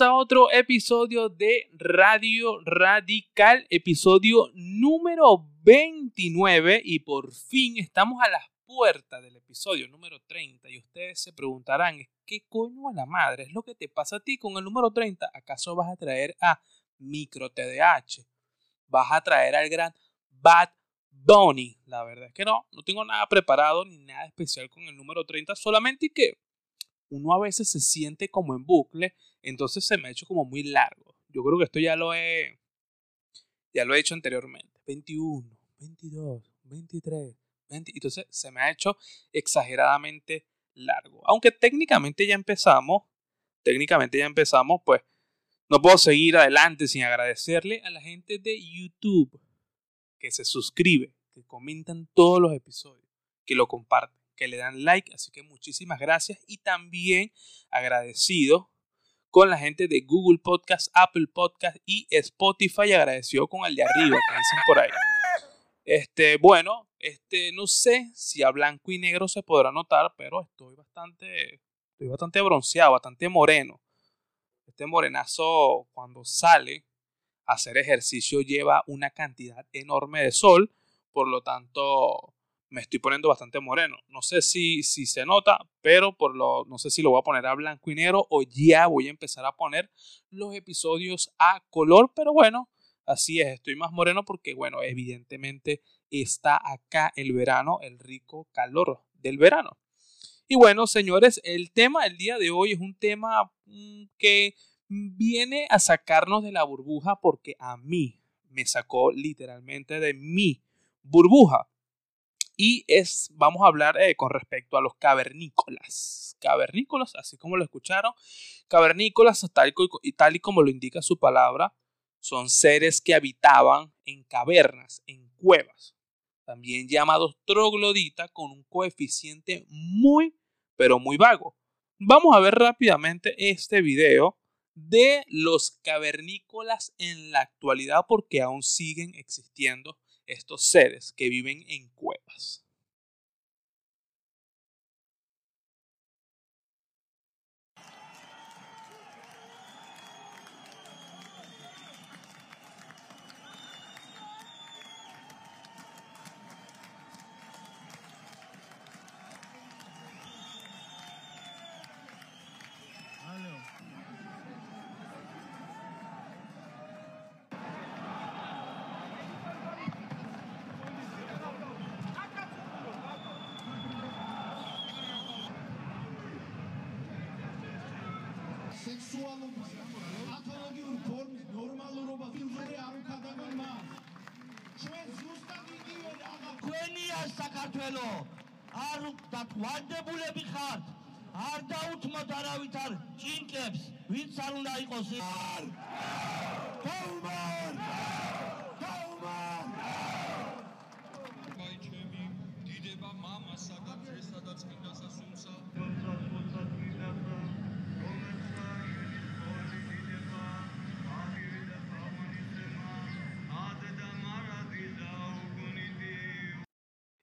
A otro episodio de Radio Radical, episodio número 29 y por fin estamos a las puertas del episodio número 30 y ustedes se preguntarán, ¿qué coño a la madre es lo que te pasa a ti con el número 30? ¿Acaso vas a traer a Micro TDH? ¿Vas a traer al gran Bad Bunny? La verdad es que no, no tengo nada preparado ni nada especial con el número 30, solamente que uno a veces se siente como en bucle, entonces se me ha hecho como muy largo. Yo creo que esto ya lo he, ya lo he hecho anteriormente. 21, 22, 23, 20. Entonces se me ha hecho exageradamente largo. Aunque técnicamente ya empezamos, técnicamente ya empezamos, pues no puedo seguir adelante sin agradecerle a la gente de YouTube que se suscribe, que comentan todos los episodios, que lo comparten que le dan like, así que muchísimas gracias y también agradecido con la gente de Google Podcast, Apple Podcast y Spotify, agradecido con el de arriba que dicen por ahí. Este, bueno, este, no sé si a blanco y negro se podrá notar, pero estoy bastante, estoy bastante bronceado, bastante moreno. Este morenazo cuando sale a hacer ejercicio lleva una cantidad enorme de sol, por lo tanto me estoy poniendo bastante moreno. No sé si, si se nota, pero por lo, no sé si lo voy a poner a blanco y negro o ya voy a empezar a poner los episodios a color, pero bueno, así es, estoy más moreno porque, bueno, evidentemente está acá el verano, el rico calor del verano. Y bueno, señores, el tema del día de hoy es un tema mm, que viene a sacarnos de la burbuja porque a mí me sacó literalmente de mi burbuja y es, vamos a hablar eh, con respecto a los cavernícolas. Cavernícolas, así como lo escucharon, cavernícolas, tal y, tal y como lo indica su palabra, son seres que habitaban en cavernas, en cuevas, también llamados troglodita, con un coeficiente muy, pero muy vago. Vamos a ver rápidamente este video de los cavernícolas en la actualidad porque aún siguen existiendo estos seres que viven en cuevas. us. სექსუალურ პათოლოგიურ ფორმის ნორმალურობას იმხოლე არ უკადაგებმა ჩვენ ზუსტად იგივე რაღა ქვენია საქართველო. არ დაგვანდებულები ხართ. არ დაუთმოთ არავითარ ჭინკებს ვინც არ უნდა იყოს არ! გაუმარ გაუმარ აი ჩემი დიდება მამასა და ძესა და წმინდასა სულსა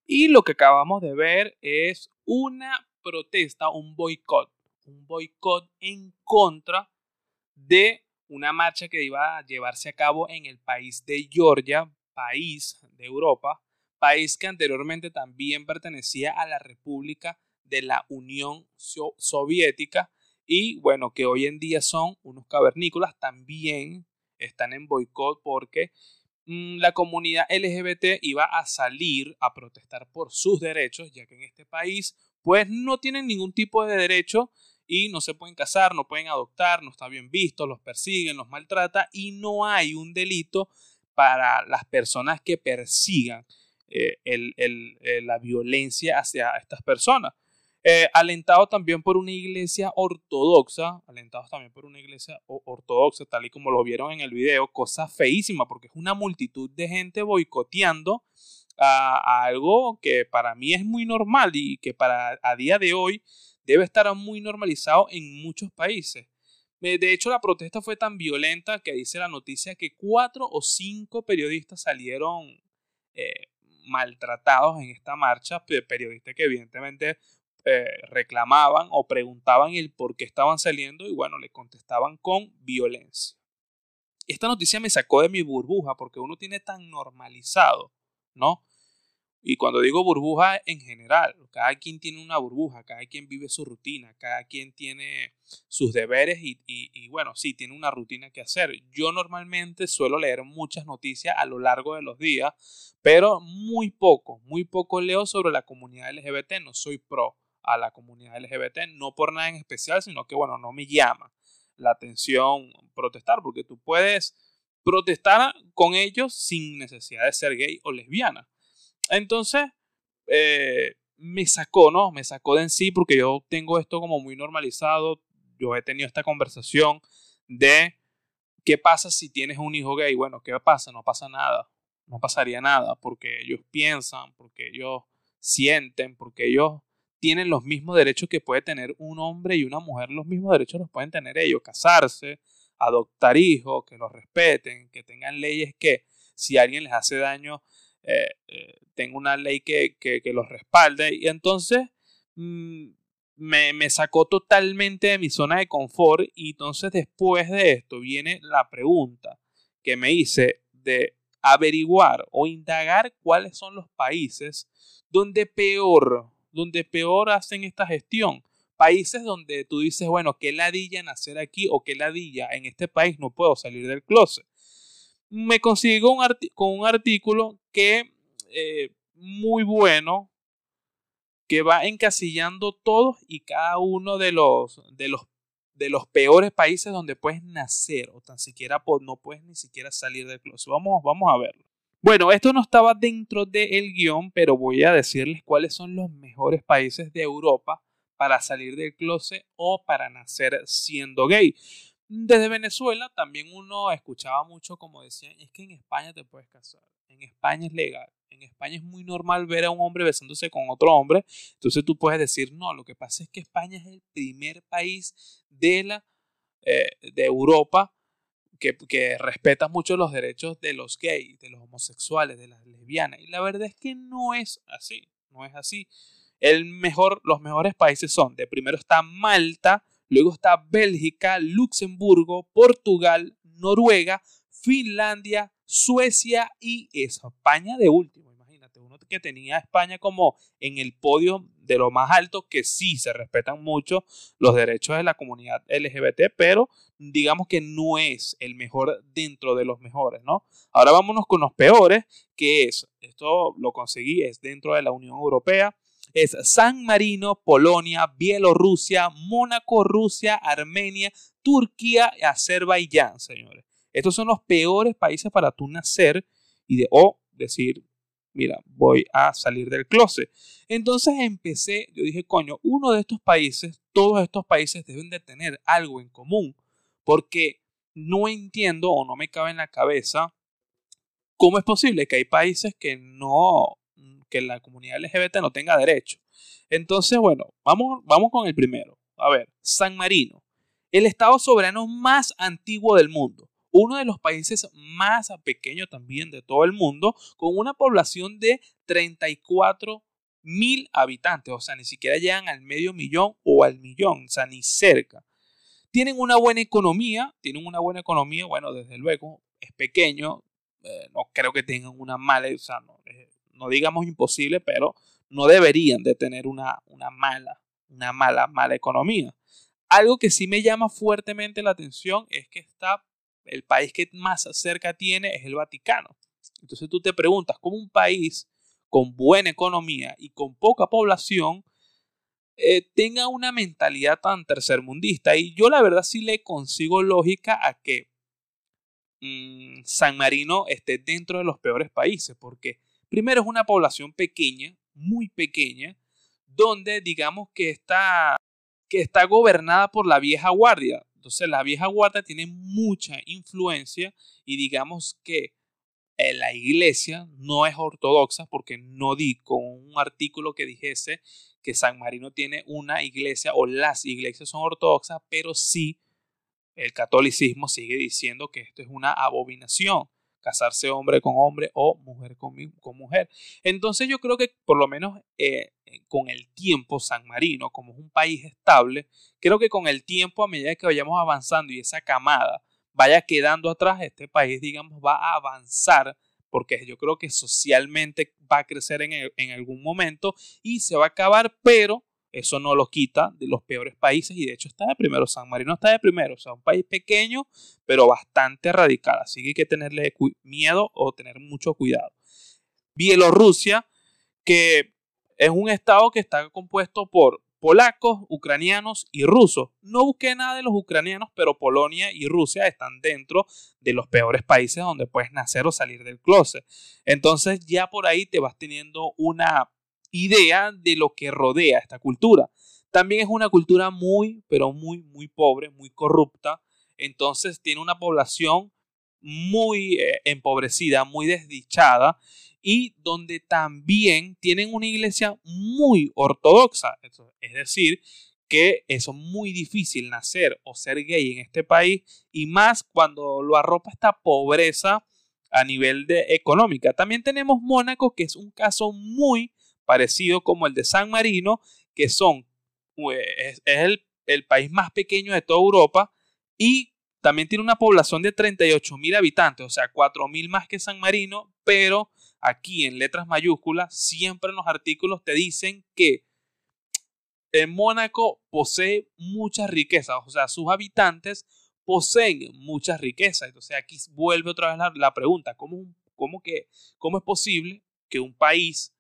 Y lo que acabamos de ver es una protesta, un boicot, un boicot en contra de una marcha que iba a llevarse a cabo en el país de Georgia, país de Europa, país que anteriormente también pertenecía a la República de la Unión Soviética y bueno, que hoy en día son unos cavernícolas, también están en boicot porque la comunidad LGBT iba a salir a protestar por sus derechos, ya que en este país pues no tienen ningún tipo de derecho y no se pueden casar, no pueden adoptar, no está bien visto, los persiguen, los maltrata y no hay un delito para las personas que persigan eh, eh, la violencia hacia estas personas. Eh, alentado también por una iglesia ortodoxa, alentados también por una iglesia ortodoxa, tal y como lo vieron en el video, cosa feísima, porque es una multitud de gente boicoteando a, algo que para mí es muy normal y que para a día de hoy debe estar muy normalizado en muchos países. Eh, de hecho, la protesta fue tan violenta que dice la noticia que cuatro o cinco periodistas salieron eh, maltratados en esta marcha, periodistas que evidentemente eh, reclamaban o preguntaban el por qué estaban saliendo y bueno, le contestaban con violencia. Esta noticia me sacó de mi burbuja porque uno tiene tan normalizado, ¿no? Y cuando digo burbuja en general, cada quien tiene una burbuja, cada quien vive su rutina, cada quien tiene sus deberes y, y, bueno, sí, tiene una rutina que hacer. Yo normalmente suelo leer muchas noticias a lo largo de los días, pero muy poco, muy poco leo sobre la comunidad LGBT. No soy pro a la comunidad LGBT, no por nada en especial, sino que bueno, no me llama la atención protestar, porque tú puedes protestar con ellos sin necesidad de ser gay o lesbiana. Entonces, eh, me sacó, ¿no? Me sacó de en sí porque yo tengo esto como muy normalizado. Yo he tenido esta conversación de qué pasa si tienes un hijo gay. Bueno, ¿qué pasa? No pasa nada. No pasaría nada porque ellos piensan, porque ellos sienten, porque ellos tienen los mismos derechos que puede tener un hombre y una mujer. Los mismos derechos los pueden tener ellos. Casarse, adoptar hijos, que los respeten, que tengan leyes que si alguien les hace daño eh, eh, tengo una ley que, que, los respalde. Y entonces mm, me, me, sacó totalmente de mi zona de confort. Y entonces después de esto viene la pregunta que me hice de averiguar o indagar cuáles son los países donde peor, donde peor hacen esta gestión. Países donde tú dices, bueno, qué ladilla nacer aquí o qué ladilla en este país no puedo salir del closet me consigo un con un artículo que eh, muy bueno que va encasillando todos y cada uno de los, de los, de los peores países donde puedes nacer o tan siquiera no puedes ni siquiera salir del closet. Vamos, vamos a verlo. Bueno, esto no estaba dentro del guion, pero voy a decirles cuáles son los mejores países de Europa para salir del closet o para nacer siendo gay. Desde Venezuela también uno escuchaba mucho como decían, es que en España te puedes casar, en España es legal, en España es muy normal ver a un hombre besándose con otro hombre, entonces tú puedes decir, no, lo que pasa es que España es el primer país de, la, eh, de Europa que, que, respeta mucho los derechos de los gays, de los homosexuales, de las lesbianas, y la verdad es que no es así, no es así. El mejor, los mejores países son, de primero está Malta, Luego está Bélgica, Luxemburgo, Portugal, Noruega, Finlandia, Suecia y España de último. Que tenía España como en el podio de lo más alto, que sí se respetan mucho los derechos de la comunidad LGBT, pero digamos que no es el mejor dentro de los mejores, ¿no? Ahora vámonos con los peores, que es, esto lo conseguí, es dentro de la Unión Europea, es San Marino, Polonia, Bielorrusia, Mónaco, Rusia, Armenia, Turquía y Azerbaiyán, señores. Estos son los peores países para tú nacer y de o decir, mira, voy a salir del closet. Entonces empecé, yo dije, coño, uno de estos países, todos estos países deben de tener algo en común, porque no entiendo o no me cabe en la cabeza cómo es posible que hay países que no que la comunidad LGBT no tenga derecho. Entonces, bueno, vamos, vamos con el primero. A ver, San Marino, el estado soberano más antiguo del mundo, uno de los países más pequeños también de todo el mundo, con una población de 34 mil habitantes, o sea, ni siquiera llegan al medio millón o al millón, o sea, ni cerca. Tienen una buena economía, tienen una buena economía, bueno, desde luego, es pequeño, eh, no creo que tengan una mala, o sea, no, no digamos imposible, pero no deberían de tener una, una mala, una mala, mala economía. Algo que sí me llama fuertemente la atención es que está, el país que más cerca tiene es el Vaticano. Entonces tú te preguntas, ¿cómo un país con buena economía y con poca población eh, tenga una mentalidad tan tercermundista? Y yo la verdad sí le consigo lógica a que mm, San Marino esté dentro de los peores países, porque Primero es una población pequeña, muy pequeña, donde digamos que está, que está gobernada por la vieja guardia. Entonces la vieja guardia tiene mucha influencia y digamos que eh, la iglesia no es ortodoxa porque no di con un artículo que dijese que San Marino tiene una iglesia o las iglesias son ortodoxas, pero sí el catolicismo sigue diciendo que esto es una abominación casarse hombre con hombre o mujer con, con mujer. Entonces yo creo que por lo menos eh, eh, con el tiempo San Marino, como es un país estable, creo que con el tiempo, a medida que vayamos avanzando y esa camada vaya quedando atrás, este país, digamos, va a avanzar porque yo creo que socialmente va a crecer en, en, algún momento y se va a acabar, pero eso no lo quita de los peores países y de hecho está de primero, San Marino está de primero, o sea, un país pequeño, pero bastante radical, así que hay que tenerle miedo o tener mucho cuidado. Bielorrusia, que es un estado que está compuesto por polacos, ucranianos y rusos. No busqué nada de los ucranianos, pero Polonia y Rusia están dentro de los peores países donde puedes nacer o salir del closet. Entonces ya por ahí te vas teniendo una idea de lo que rodea esta cultura. También es una cultura muy, pero muy, muy pobre, muy corrupta. Entonces tiene una población muy eh, empobrecida, muy desdichada y donde también tienen una iglesia muy ortodoxa. Es decir, que es muy difícil nacer o ser gay en este país y más cuando lo arropa esta pobreza a nivel de económica. También tenemos Mónaco, que es un caso muy parecido como el de San Marino, que son, es, el, el país más pequeño de toda Europa y también tiene una población de 38 mil habitantes, o sea, 4 mil más que San Marino, pero aquí en letras mayúsculas, siempre en los artículos te dicen que en Mónaco posee muchas riquezas, o sea, sus habitantes poseen muchas riquezas. Entonces aquí vuelve otra vez la, pregunta, ¿cómo, cómo, ¿cómo es posible que un país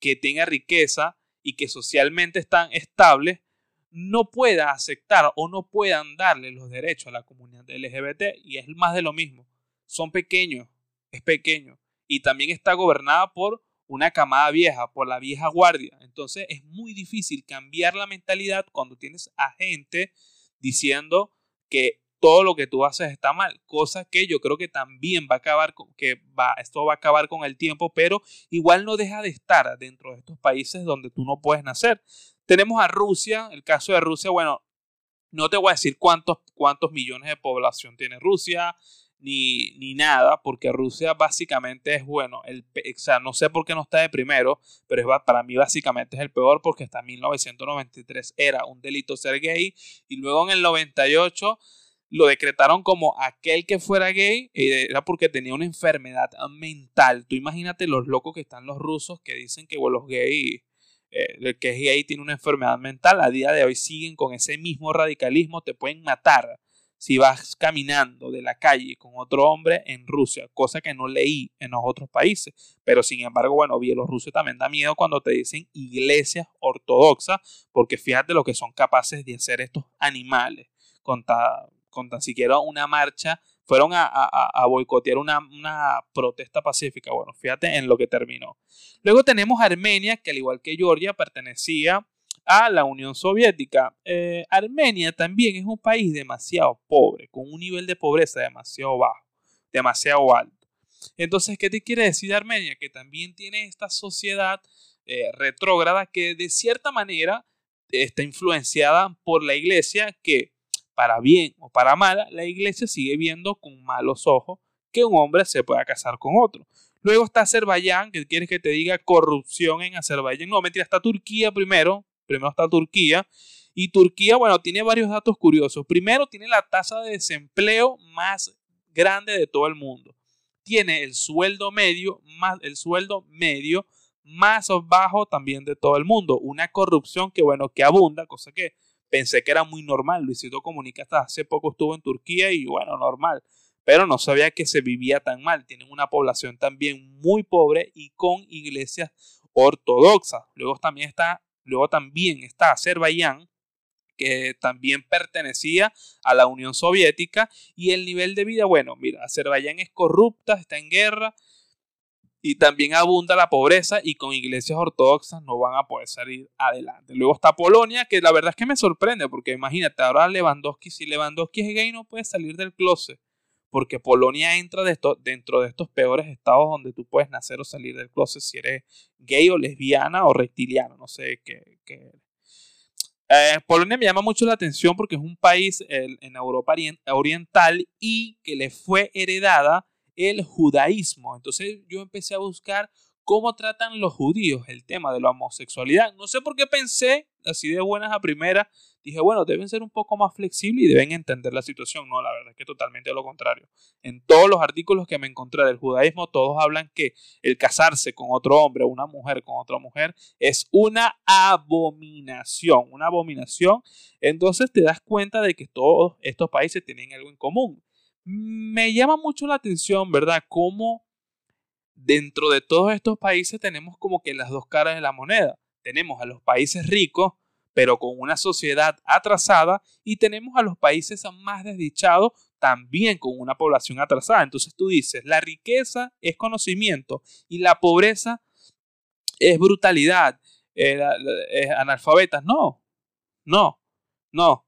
que tenga riqueza y que socialmente están estables no pueda aceptar o no puedan darle los derechos a la comunidad LGBT? Y es más de lo mismo, son pequeños, es pequeño y también está gobernada por una camada vieja, por la vieja guardia. Entonces es muy difícil cambiar la mentalidad cuando tienes a gente diciendo que todo lo que tú haces está mal, cosa que yo creo que también va a acabar con, que va, esto va a acabar con el tiempo, pero igual no deja de estar dentro de estos países donde tú no puedes nacer. Tenemos a Rusia, el caso de Rusia, bueno, no te voy a decir cuántos, cuántos millones de población tiene Rusia, ni, ni nada, porque Rusia básicamente es bueno. El, o sea, no sé por qué no está de primero, pero es, para mí básicamente es el peor porque hasta 1993 era un delito ser gay y luego en el 98 lo decretaron como aquel que fuera gay era porque tenía una enfermedad mental. Tú imagínate los locos que están los rusos que dicen que bueno, los gays, eh, el que es gay tiene una enfermedad mental. A día de hoy siguen con ese mismo radicalismo, te pueden matar si vas caminando de la calle con otro hombre en Rusia, cosa que no leí en los otros países. Pero sin embargo, bueno, Bielorrusia también da miedo cuando te dicen iglesias ortodoxas, porque fíjate lo que son capaces de hacer estos animales con, con tan siquiera una marcha. Fueron a, a, boicotear una, una protesta pacífica. Bueno, fíjate en lo que terminó. Luego tenemos Armenia, que al igual que Georgia pertenecía a la Unión Soviética. Eh, Armenia también es un país demasiado pobre, con un nivel de pobreza demasiado bajo, demasiado alto. Entonces, ¿qué te quiere decir Armenia? Que también tiene esta sociedad eh, retrógrada que de cierta manera está influenciada por la iglesia que, para bien o para mal, la iglesia sigue viendo con malos ojos que un hombre se pueda casar con otro. Luego está Azerbaiyán, que quieres que te diga corrupción en Azerbaiyán. No, mentira, está Turquía primero, Primero está Turquía. Y Turquía, bueno, tiene varios datos curiosos. Primero, tiene la tasa de desempleo más grande de todo el mundo. Tiene el sueldo medio más, el sueldo medio más bajo también de todo el mundo. Una corrupción que, bueno, que abunda, cosa que pensé que era muy normal. Luisito Comunica hasta hace poco estuvo en Turquía y, bueno, normal. Pero no sabía que se vivía tan mal. Tienen una población también muy pobre y con iglesias ortodoxas. Luego también está Luego también está Azerbaiyán, que también pertenecía a la Unión Soviética. Y el nivel de vida, bueno, mira, Azerbaiyán es corrupta, está en guerra y también abunda la pobreza y con iglesias ortodoxas no van a poder salir adelante. Luego está Polonia, que la verdad es que me sorprende, porque imagínate, ahora Lewandowski, si Lewandowski es gay no puede salir del closet porque Polonia entra dentro de estos peores estados donde tú puedes nacer o salir del closet si eres gay o lesbiana o reptiliano, no sé qué. Eh, Polonia me llama mucho la atención porque es un país en Europa Oriental y que le fue heredada el judaísmo. Entonces yo empecé a buscar cómo tratan los judíos el tema de la homosexualidad. No sé por qué pensé, así de buenas a primera, dije, bueno, deben ser un poco más flexibles y deben entender la situación. No, la verdad es que totalmente lo contrario. En todos los artículos que me encontré del judaísmo, todos hablan que el casarse con otro hombre una mujer con otra mujer es una abominación, una abominación. Entonces te das cuenta de que todos estos países tienen algo en común. Me llama mucho la atención, ¿verdad? Cómo dentro de todos estos países tenemos como que las dos caras de la moneda. Tenemos a los países ricos, pero con una sociedad atrasada, y tenemos a los países más desdichados, también con una población atrasada. Entonces tú dices, la riqueza es conocimiento y la pobreza es brutalidad, eh, es analfabetas. No, no, no.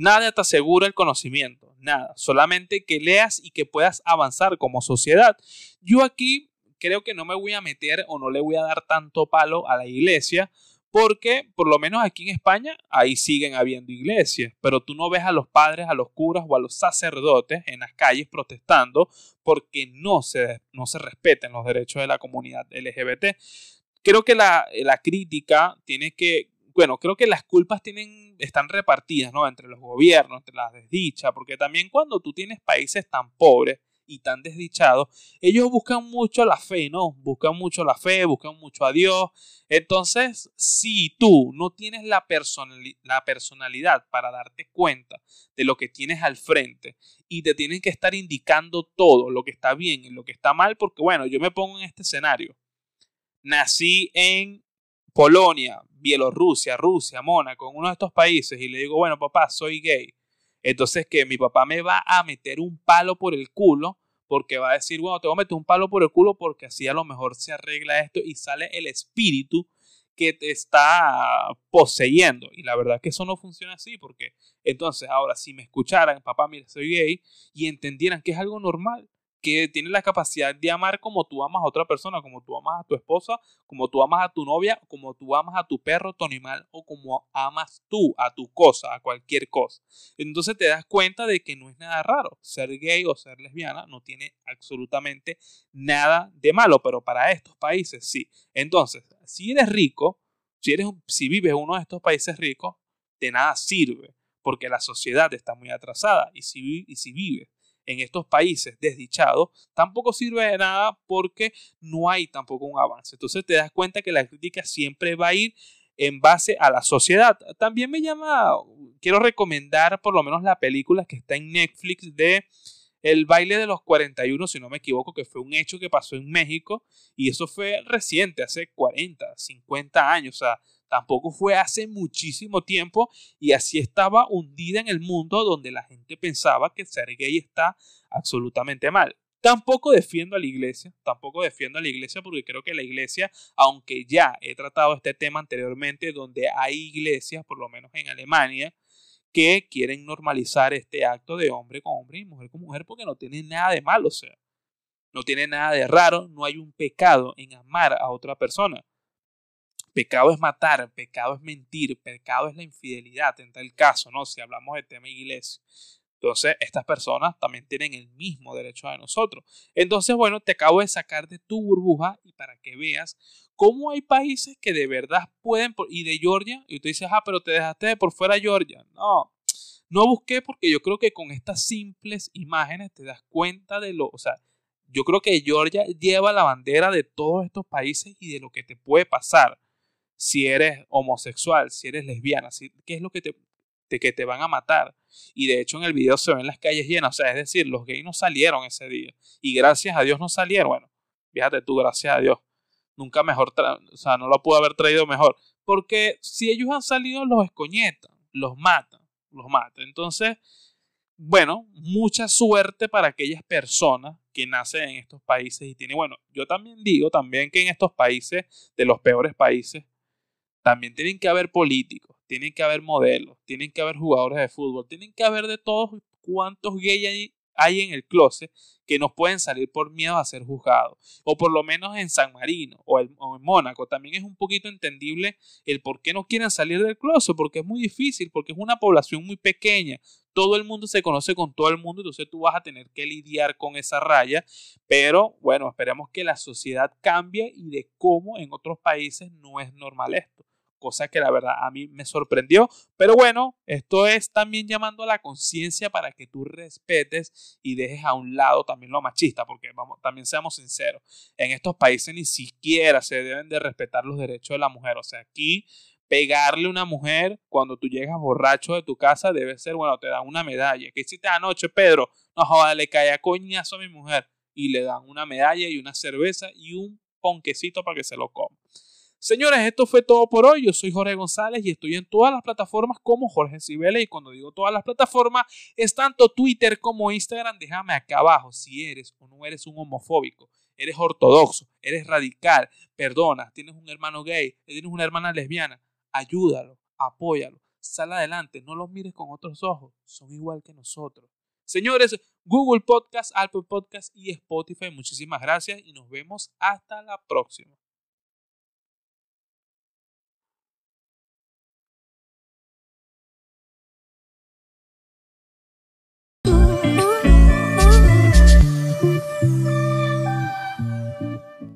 Nada te asegura el conocimiento, nada. Solamente que leas y que puedas avanzar como sociedad. Yo aquí creo que no me voy a meter o no le voy a dar tanto palo a la iglesia, porque por lo menos aquí en España ahí siguen habiendo iglesias, pero tú no ves a los padres, a los curas o a los sacerdotes en las calles protestando porque no se, no se respeten los derechos de la comunidad LGBT. Creo que la, la crítica tiene que, bueno, creo que las culpas tienen, están repartidas, ¿no? Entre los gobiernos, entre las desdichas, porque también cuando tú tienes países tan pobres, y tan desdichados, ellos buscan mucho la fe, ¿no? Buscan mucho la fe, buscan mucho a Dios. Entonces, si tú no tienes la, la personalidad para darte cuenta de lo que tienes al frente y te tienen que estar indicando todo, lo que está bien y lo que está mal, porque bueno, yo me pongo en este escenario. Nací en Polonia, Bielorrusia, Rusia, Mónaco, en uno de estos países y le digo, bueno, papá, soy gay. Entonces que mi papá me va a meter un palo por el culo porque va a decir, bueno, te voy a meter un palo por el culo porque así a lo mejor se arregla esto y sale el espíritu que te está poseyendo. Y la verdad que eso no funciona así, porque entonces ahora si me escucharan, papá, mira, soy gay, y entendieran que es algo normal, que tiene la capacidad de amar como tú amas a otra persona, como tú amas a tu esposa, como tú amas a tu novia, como tú amas a tu perro, tu animal o como amas tú a tu cosa, a cualquier cosa. Entonces te das cuenta de que no es nada raro. Ser gay o ser lesbiana no tiene absolutamente nada de malo, pero para estos países sí. Entonces, si eres rico, si, eres, si vives en uno de estos países ricos, de nada sirve, porque la sociedad está muy atrasada y si, y si vives en estos países desdichados, tampoco sirve de nada porque no hay tampoco un avance. Entonces te das cuenta que la crítica siempre va a ir en base a la sociedad. También me llama, quiero recomendar por lo menos la película que está en Netflix de el baile de los 41, si no me equivoco, que fue un hecho que pasó en México y eso fue reciente, hace 40, 50 años, o sea, tampoco fue hace muchísimo tiempo y así estaba hundida en el mundo donde la gente pensaba que ser gay está absolutamente mal. Tampoco defiendo a la iglesia, tampoco defiendo a la iglesia porque creo que la iglesia, aunque ya he tratado este tema anteriormente, donde hay iglesias, por lo menos en Alemania, que quieren normalizar este acto de hombre con hombre y mujer con mujer porque no tiene nada de malo, o sea, no tiene nada de raro, no hay un pecado en amar a otra persona. Pecado es matar, pecado es mentir, pecado es la infidelidad, en tal caso, ¿no? Si hablamos de tema iglesia. Entonces, estas personas también tienen el mismo derecho a nosotros. Entonces, bueno, te acabo de sacar de tu burbuja y para que veas cómo hay países que de verdad pueden, y de Georgia, y tú dices, ah, pero te dejaste de por fuera Georgia. No, no busqué porque yo creo que con estas simples imágenes te das cuenta de lo, o sea, yo creo que Georgia lleva la bandera de todos estos países y de lo que te puede pasar si eres homosexual, si eres lesbiana, si, qué es lo que te, que te van a matar. Y de hecho en el video se ven las calles llenas, o sea, es decir, los gays no salieron ese día. Y gracias a Dios no salieron. Bueno, fíjate tú, gracias a Dios. Nunca mejor, o sea, no lo pudo haber traído mejor. Porque si ellos han salido, los escoñetan, los matan, los matan. Entonces, bueno, mucha suerte para aquellas personas que nacen en estos países y tienen, bueno, yo también digo también que en estos países, de los peores países, también tienen que haber políticos, tienen que haber modelos, tienen que haber jugadores de fútbol, tienen que haber de todos cuantos gays hay hay en el closet que nos pueden salir por miedo a ser juzgados. O por lo menos en San Marino o, en Mónaco. También es un poquito entendible el por qué no quieren salir del closet, porque es muy difícil, porque es una población muy pequeña. Todo el mundo se conoce con todo el mundo, entonces tú vas a tener que lidiar con esa raya. Pero bueno, esperemos que la sociedad cambie y de cómo en otros países no es normal esto cosa que la verdad a mí me sorprendió. Pero bueno, esto es también llamando a la conciencia para que tú respetes y dejes a un lado también lo machista, porque vamos, también seamos sinceros, en estos países ni siquiera se deben de respetar los derechos de la mujer. O sea, aquí pegarle a una mujer cuando tú llegas borracho de tu casa debe ser, bueno, te dan una medalla. ¿Qué hiciste anoche, Pedro? No joda, le cae a coñazo a mi mujer. Y le dan una medalla y una cerveza y un ponquecito para que se lo coma. Señores, esto fue todo por hoy. Yo soy Jorge González y estoy en todas las plataformas como Jorge Cibeles. Y cuando digo todas las plataformas, es tanto Twitter como Instagram. Déjame acá abajo si eres o no eres un homofóbico, eres ortodoxo, eres radical, perdona, tienes un hermano gay, tienes una hermana lesbiana. Ayúdalo, apóyalo, sal adelante, no los mires con otros ojos. Son igual que nosotros. Señores, Google Podcast, Apple Podcast y Spotify, muchísimas gracias y nos vemos hasta la próxima.